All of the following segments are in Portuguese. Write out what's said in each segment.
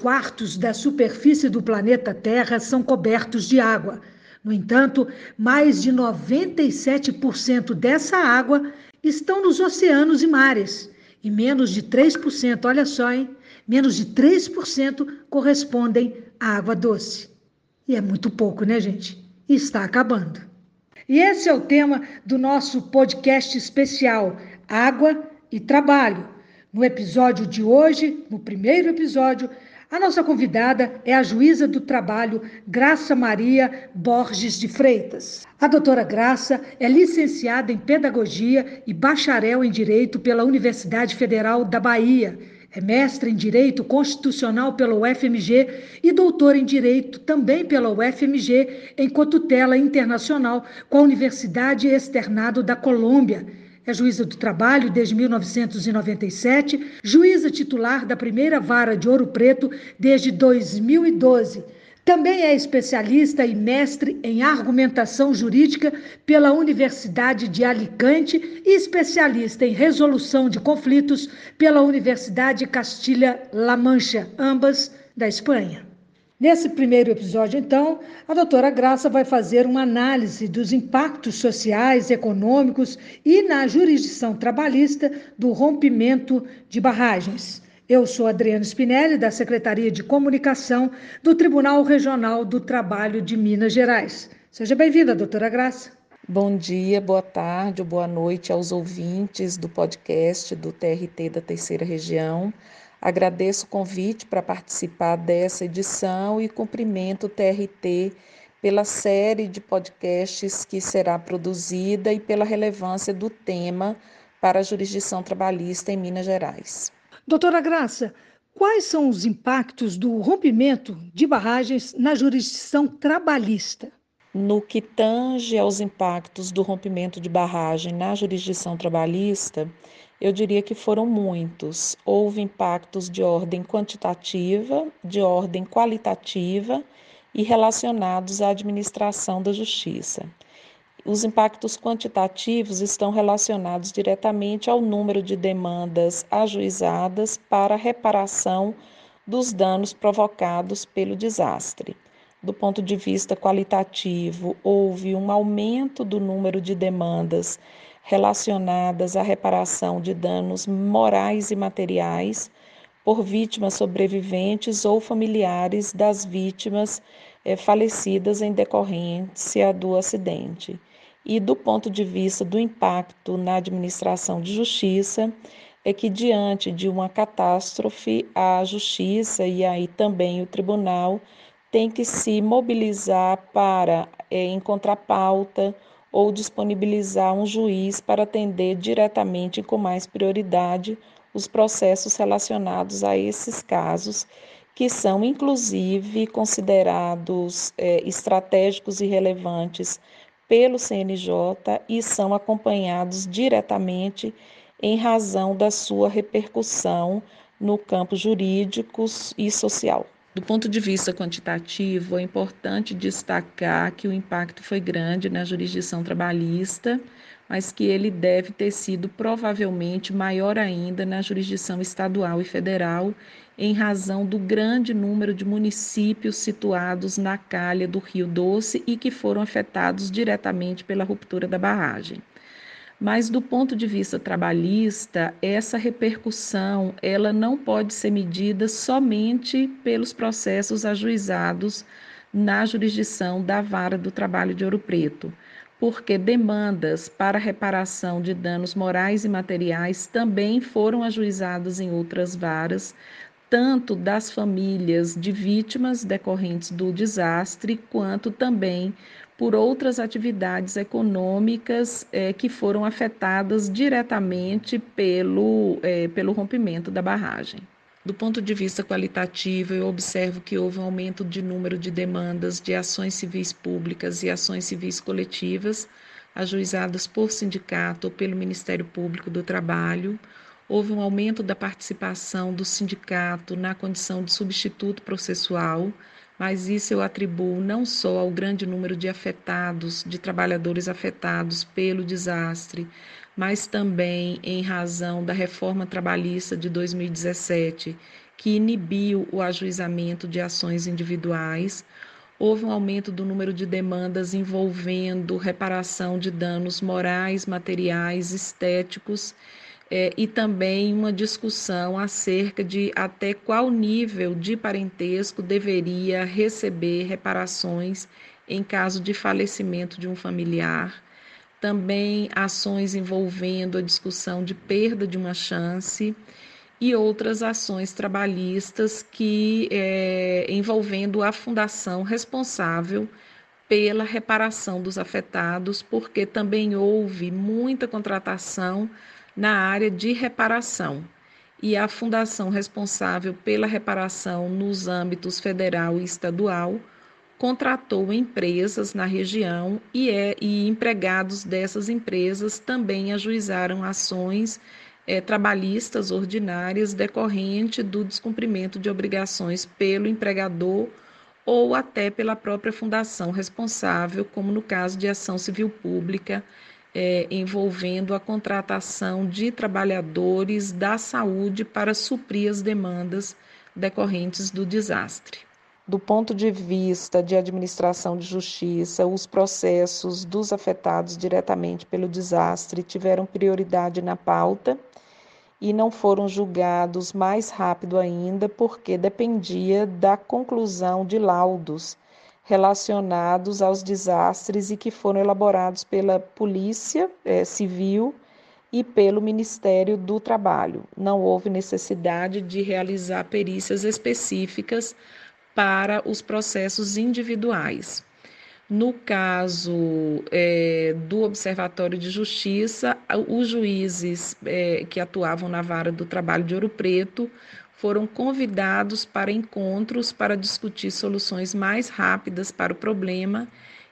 quartos da superfície do planeta Terra são cobertos de água. No entanto, mais de 97% dessa água estão nos oceanos e mares. E menos de 3%, olha só, hein? Menos de 3% correspondem à água doce. E é muito pouco, né, gente? E está acabando. E esse é o tema do nosso podcast especial Água e Trabalho. No episódio de hoje, no primeiro episódio, a nossa convidada é a juíza do trabalho Graça Maria Borges de Freitas. A doutora Graça é licenciada em Pedagogia e bacharel em Direito pela Universidade Federal da Bahia. É mestre em Direito Constitucional pela UFMG e doutor em Direito também pela UFMG em cotutela internacional com a Universidade Externado da Colômbia é juíza do trabalho desde 1997, juíza titular da primeira vara de Ouro Preto desde 2012. Também é especialista e mestre em argumentação jurídica pela Universidade de Alicante e especialista em resolução de conflitos pela Universidade Castilha-La Mancha, ambas da Espanha. Nesse primeiro episódio, então, a doutora Graça vai fazer uma análise dos impactos sociais, econômicos e na jurisdição trabalhista do rompimento de barragens. Eu sou Adriana Spinelli, da Secretaria de Comunicação do Tribunal Regional do Trabalho de Minas Gerais. Seja bem-vinda, doutora Graça. Bom dia, boa tarde boa noite aos ouvintes do podcast do TRT da Terceira Região. Agradeço o convite para participar dessa edição e cumprimento o TRT pela série de podcasts que será produzida e pela relevância do tema para a jurisdição trabalhista em Minas Gerais. Doutora Graça, quais são os impactos do rompimento de barragens na jurisdição trabalhista? No que tange aos impactos do rompimento de barragem na jurisdição trabalhista, eu diria que foram muitos. Houve impactos de ordem quantitativa, de ordem qualitativa e relacionados à administração da justiça. Os impactos quantitativos estão relacionados diretamente ao número de demandas ajuizadas para reparação dos danos provocados pelo desastre. Do ponto de vista qualitativo, houve um aumento do número de demandas relacionadas à reparação de danos morais e materiais por vítimas sobreviventes ou familiares das vítimas é, falecidas em decorrência do acidente. E do ponto de vista do impacto na administração de justiça, é que diante de uma catástrofe, a justiça e aí também o tribunal tem que se mobilizar para é, encontrar pauta ou disponibilizar um juiz para atender diretamente com mais prioridade os processos relacionados a esses casos, que são inclusive considerados é, estratégicos e relevantes pelo CNJ e são acompanhados diretamente em razão da sua repercussão no campo jurídico e social. Do ponto de vista quantitativo, é importante destacar que o impacto foi grande na jurisdição trabalhista, mas que ele deve ter sido provavelmente maior ainda na jurisdição estadual e federal, em razão do grande número de municípios situados na calha do Rio Doce e que foram afetados diretamente pela ruptura da barragem. Mas do ponto de vista trabalhista, essa repercussão, ela não pode ser medida somente pelos processos ajuizados na jurisdição da Vara do Trabalho de Ouro Preto, porque demandas para reparação de danos morais e materiais também foram ajuizadas em outras varas, tanto das famílias de vítimas decorrentes do desastre, quanto também por outras atividades econômicas é, que foram afetadas diretamente pelo, é, pelo rompimento da barragem. Do ponto de vista qualitativo, eu observo que houve um aumento de número de demandas de ações civis públicas e ações civis coletivas ajuizadas por sindicato ou pelo Ministério Público do Trabalho. Houve um aumento da participação do sindicato na condição de substituto processual mas isso eu atribuo não só ao grande número de afetados, de trabalhadores afetados pelo desastre, mas também em razão da reforma trabalhista de 2017, que inibiu o ajuizamento de ações individuais. Houve um aumento do número de demandas envolvendo reparação de danos morais, materiais, estéticos é, e também uma discussão acerca de até qual nível de parentesco deveria receber reparações em caso de falecimento de um familiar. Também ações envolvendo a discussão de perda de uma chance e outras ações trabalhistas que é, envolvendo a fundação responsável pela reparação dos afetados, porque também houve muita contratação na área de reparação. E a fundação responsável pela reparação nos âmbitos federal e estadual contratou empresas na região e, é, e empregados dessas empresas também ajuizaram ações é, trabalhistas ordinárias decorrente do descumprimento de obrigações pelo empregador ou até pela própria fundação responsável, como no caso de ação civil pública é, envolvendo a contratação de trabalhadores da saúde para suprir as demandas decorrentes do desastre. Do ponto de vista de administração de justiça, os processos dos afetados diretamente pelo desastre tiveram prioridade na pauta e não foram julgados mais rápido ainda, porque dependia da conclusão de laudos relacionados aos desastres e que foram elaborados pela Polícia é, Civil e pelo Ministério do Trabalho. Não houve necessidade de realizar perícias específicas para os processos individuais. No caso é, do Observatório de Justiça, os juízes é, que atuavam na vara do trabalho de Ouro Preto foram convidados para encontros para discutir soluções mais rápidas para o problema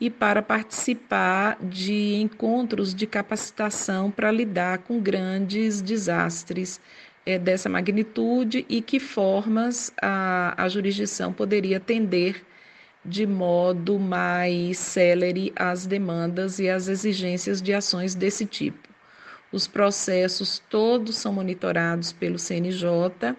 e para participar de encontros de capacitação para lidar com grandes desastres é, dessa magnitude e que formas a, a jurisdição poderia atender de modo mais célere as demandas e as exigências de ações desse tipo. Os processos todos são monitorados pelo CNJ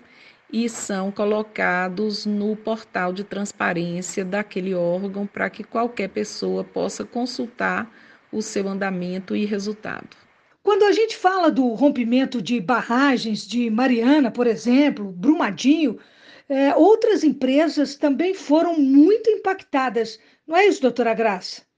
e são colocados no portal de transparência daquele órgão para que qualquer pessoa possa consultar o seu andamento e resultado. Quando a gente fala do rompimento de barragens de Mariana, por exemplo, Brumadinho, é, outras empresas também foram muito impactadas. Não é isso, doutora Graça?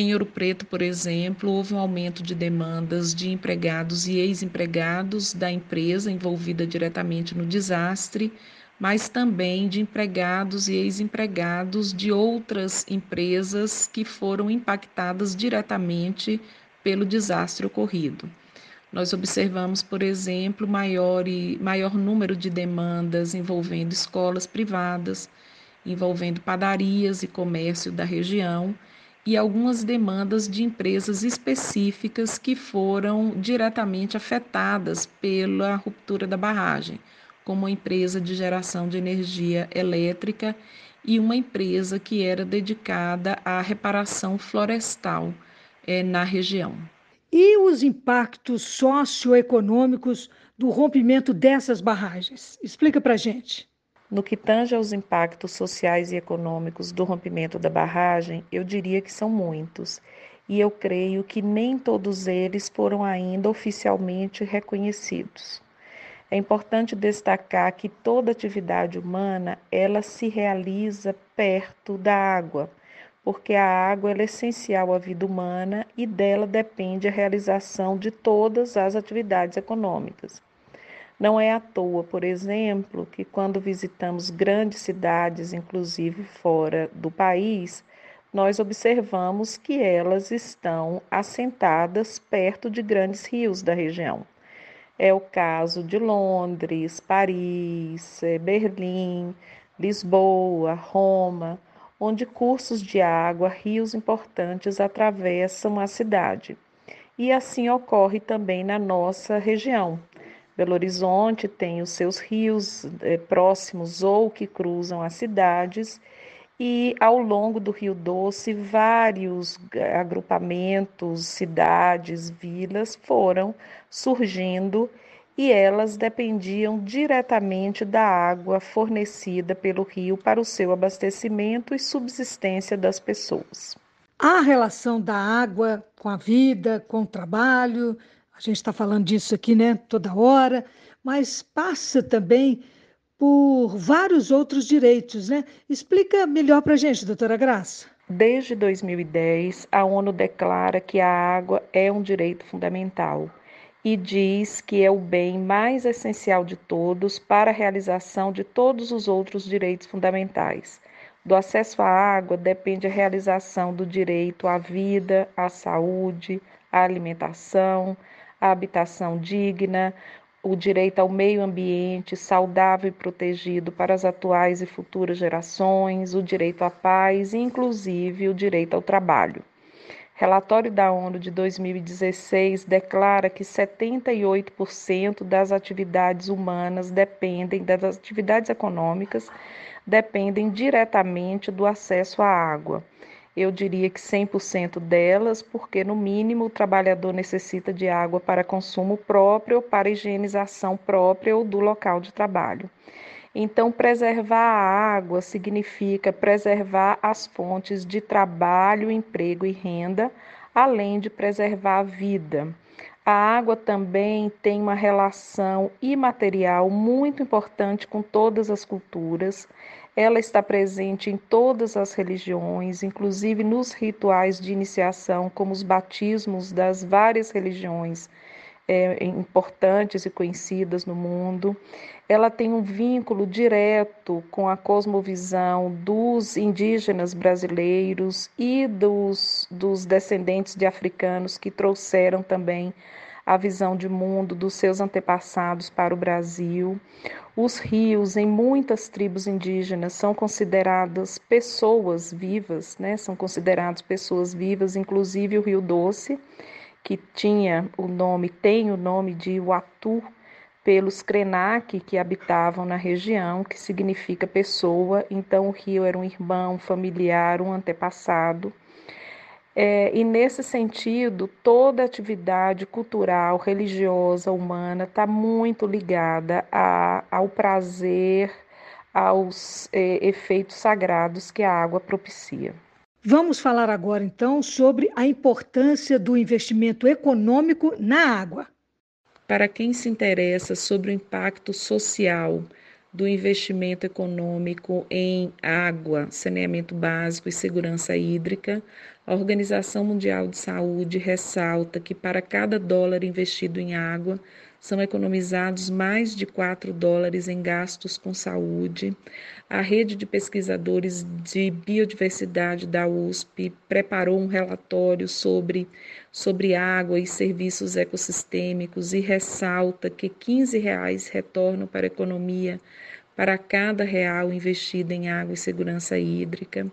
Em Ouro Preto, por exemplo, houve um aumento de demandas de empregados e ex-empregados da empresa envolvida diretamente no desastre, mas também de empregados e ex-empregados de outras empresas que foram impactadas diretamente pelo desastre ocorrido. Nós observamos, por exemplo, maior, e, maior número de demandas envolvendo escolas privadas, envolvendo padarias e comércio da região e algumas demandas de empresas específicas que foram diretamente afetadas pela ruptura da barragem, como a empresa de geração de energia elétrica e uma empresa que era dedicada à reparação florestal é, na região. E os impactos socioeconômicos do rompimento dessas barragens? Explica para gente. No que tange aos impactos sociais e econômicos do rompimento da barragem, eu diria que são muitos, e eu creio que nem todos eles foram ainda oficialmente reconhecidos. É importante destacar que toda atividade humana, ela se realiza perto da água, porque a água é essencial à vida humana e dela depende a realização de todas as atividades econômicas. Não é à toa, por exemplo, que quando visitamos grandes cidades, inclusive fora do país, nós observamos que elas estão assentadas perto de grandes rios da região. É o caso de Londres, Paris, eh, Berlim, Lisboa, Roma, onde cursos de água, rios importantes atravessam a cidade. E assim ocorre também na nossa região. Belo Horizonte tem os seus rios é, próximos ou que cruzam as cidades, e ao longo do Rio Doce, vários agrupamentos, cidades, vilas foram surgindo e elas dependiam diretamente da água fornecida pelo rio para o seu abastecimento e subsistência das pessoas. A relação da água com a vida, com o trabalho, a gente está falando disso aqui, né, toda hora, mas passa também por vários outros direitos, né? Explica melhor para a gente, doutora Graça. Desde 2010, a ONU declara que a água é um direito fundamental e diz que é o bem mais essencial de todos para a realização de todos os outros direitos fundamentais. Do acesso à água depende a realização do direito à vida, à saúde, à alimentação, à habitação digna, o direito ao meio ambiente saudável e protegido para as atuais e futuras gerações, o direito à paz e, inclusive, o direito ao trabalho. Relatório da ONU de 2016 declara que 78% das atividades humanas dependem, das atividades econômicas, dependem diretamente do acesso à água. Eu diria que 100% delas, porque no mínimo o trabalhador necessita de água para consumo próprio, para higienização própria ou do local de trabalho. Então, preservar a água significa preservar as fontes de trabalho, emprego e renda, além de preservar a vida. A água também tem uma relação imaterial muito importante com todas as culturas. Ela está presente em todas as religiões, inclusive nos rituais de iniciação, como os batismos das várias religiões é, importantes e conhecidas no mundo. Ela tem um vínculo direto com a cosmovisão dos indígenas brasileiros e dos, dos descendentes de africanos que trouxeram também a visão de mundo dos seus antepassados para o Brasil. Os rios, em muitas tribos indígenas, são consideradas pessoas vivas, né? são considerados pessoas vivas, inclusive o Rio Doce que tinha o nome, tem o nome de Uatu, pelos Krenak que habitavam na região, que significa pessoa. Então, o rio era um irmão, familiar, um antepassado. É, e nesse sentido, toda atividade cultural, religiosa, humana está muito ligada a, ao prazer, aos é, efeitos sagrados que a água propicia. Vamos falar agora então sobre a importância do investimento econômico na água. Para quem se interessa sobre o impacto social do investimento econômico em água, saneamento básico e segurança hídrica, a Organização Mundial de Saúde ressalta que para cada dólar investido em água, são economizados mais de 4 dólares em gastos com saúde. A rede de pesquisadores de biodiversidade da USP preparou um relatório sobre, sobre água e serviços ecossistêmicos e ressalta que 15 reais retornam para a economia para cada real investido em água e segurança hídrica.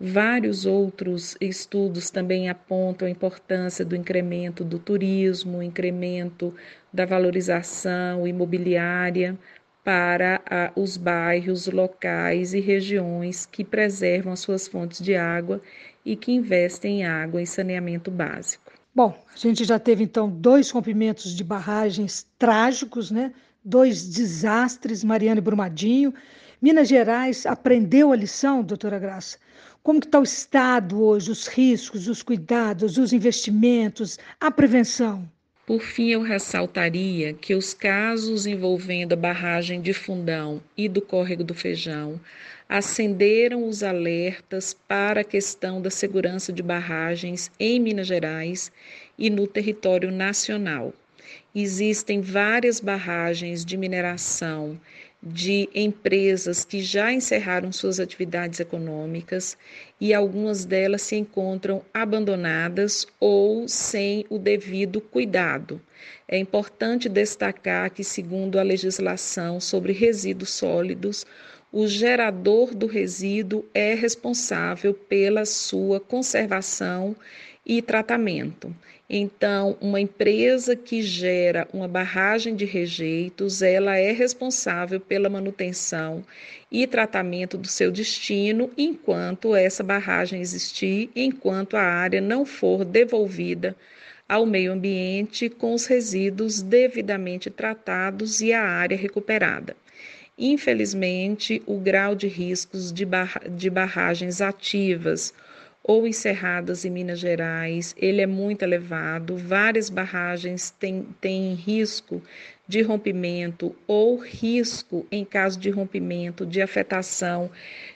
Vários outros estudos também apontam a importância do incremento do turismo, incremento da valorização imobiliária para ah, os bairros, locais e regiões que preservam as suas fontes de água e que investem em água e saneamento básico. Bom, a gente já teve então dois rompimentos de barragens trágicos, né? Dois desastres, Mariana e Brumadinho. Minas Gerais aprendeu a lição, doutora Graça? Como está o estado hoje, os riscos, os cuidados, os investimentos, a prevenção? Por fim, eu ressaltaria que os casos envolvendo a barragem de Fundão e do Córrego do Feijão acenderam os alertas para a questão da segurança de barragens em Minas Gerais e no território nacional. Existem várias barragens de mineração de empresas que já encerraram suas atividades econômicas e algumas delas se encontram abandonadas ou sem o devido cuidado. É importante destacar que, segundo a legislação sobre resíduos sólidos, o gerador do resíduo é responsável pela sua conservação e tratamento. Então, uma empresa que gera uma barragem de rejeitos, ela é responsável pela manutenção e tratamento do seu destino enquanto essa barragem existir, enquanto a área não for devolvida ao meio ambiente com os resíduos devidamente tratados e a área recuperada. Infelizmente, o grau de riscos de, barra de barragens ativas ou encerradas em Minas Gerais, ele é muito elevado. Várias barragens têm, têm risco de rompimento ou risco, em caso de rompimento, de afetação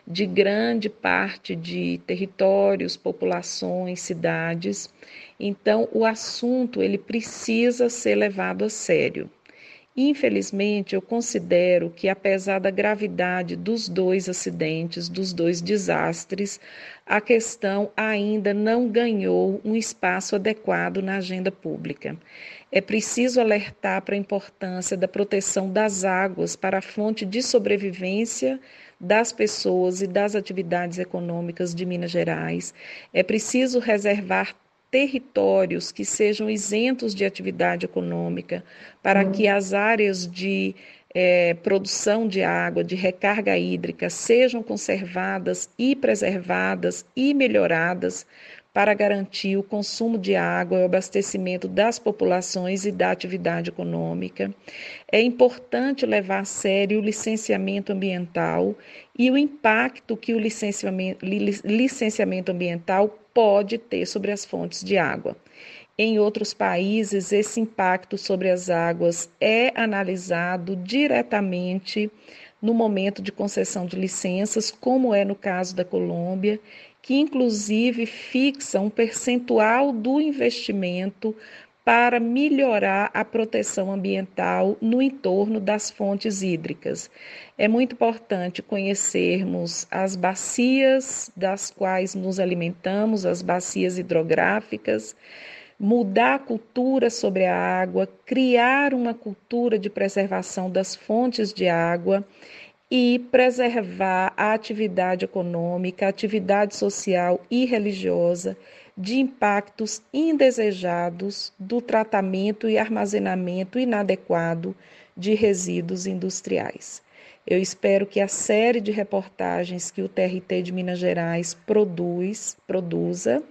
de grande parte de territórios, populações, cidades. Então, o assunto ele precisa ser levado a sério. Infelizmente, eu considero que, apesar da gravidade dos dois acidentes, dos dois desastres, a questão ainda não ganhou um espaço adequado na agenda pública. É preciso alertar para a importância da proteção das águas para a fonte de sobrevivência das pessoas e das atividades econômicas de Minas Gerais. É preciso reservar territórios que sejam isentos de atividade econômica, para que as áreas de é, produção de água, de recarga hídrica, sejam conservadas e preservadas e melhoradas para garantir o consumo de água e o abastecimento das populações e da atividade econômica. É importante levar a sério o licenciamento ambiental e o impacto que o licenciamento, ambiental pode ter sobre as fontes de água. Em outros países, esse impacto sobre as águas é analisado diretamente no momento de concessão de licenças, como é no caso da Colômbia, que inclusive fixa um percentual do investimento para melhorar a proteção ambiental no entorno das fontes hídricas. É muito importante conhecermos as bacias das quais nos alimentamos, as bacias hidrográficas, mudar a cultura sobre a água, criar uma cultura de preservação das fontes de água e preservar a atividade econômica, a atividade social e religiosa de impactos indesejados do tratamento e armazenamento inadequado de resíduos industriais. Eu espero que a série de reportagens que o TRT de Minas Gerais produz, produza,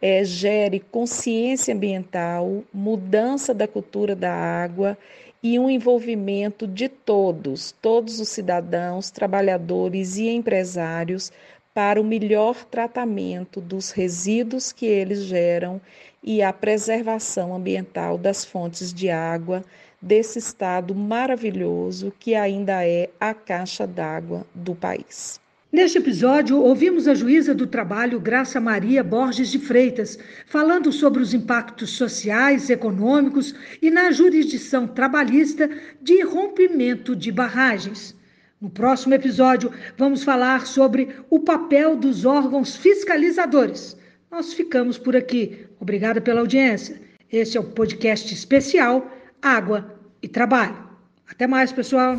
é, gere consciência ambiental, mudança da cultura da água e um envolvimento de todos, todos os cidadãos, trabalhadores e empresários para o melhor tratamento dos resíduos que eles geram e a preservação ambiental das fontes de água desse estado maravilhoso que ainda é a caixa d'água do país. Neste episódio, ouvimos a juíza do trabalho Graça Maria Borges de Freitas, falando sobre os impactos sociais, econômicos e na jurisdição trabalhista de rompimento de barragens. No próximo episódio, vamos falar sobre o papel dos órgãos fiscalizadores. Nós ficamos por aqui. Obrigada pela audiência. Este é o podcast especial Água e Trabalho. Até mais, pessoal.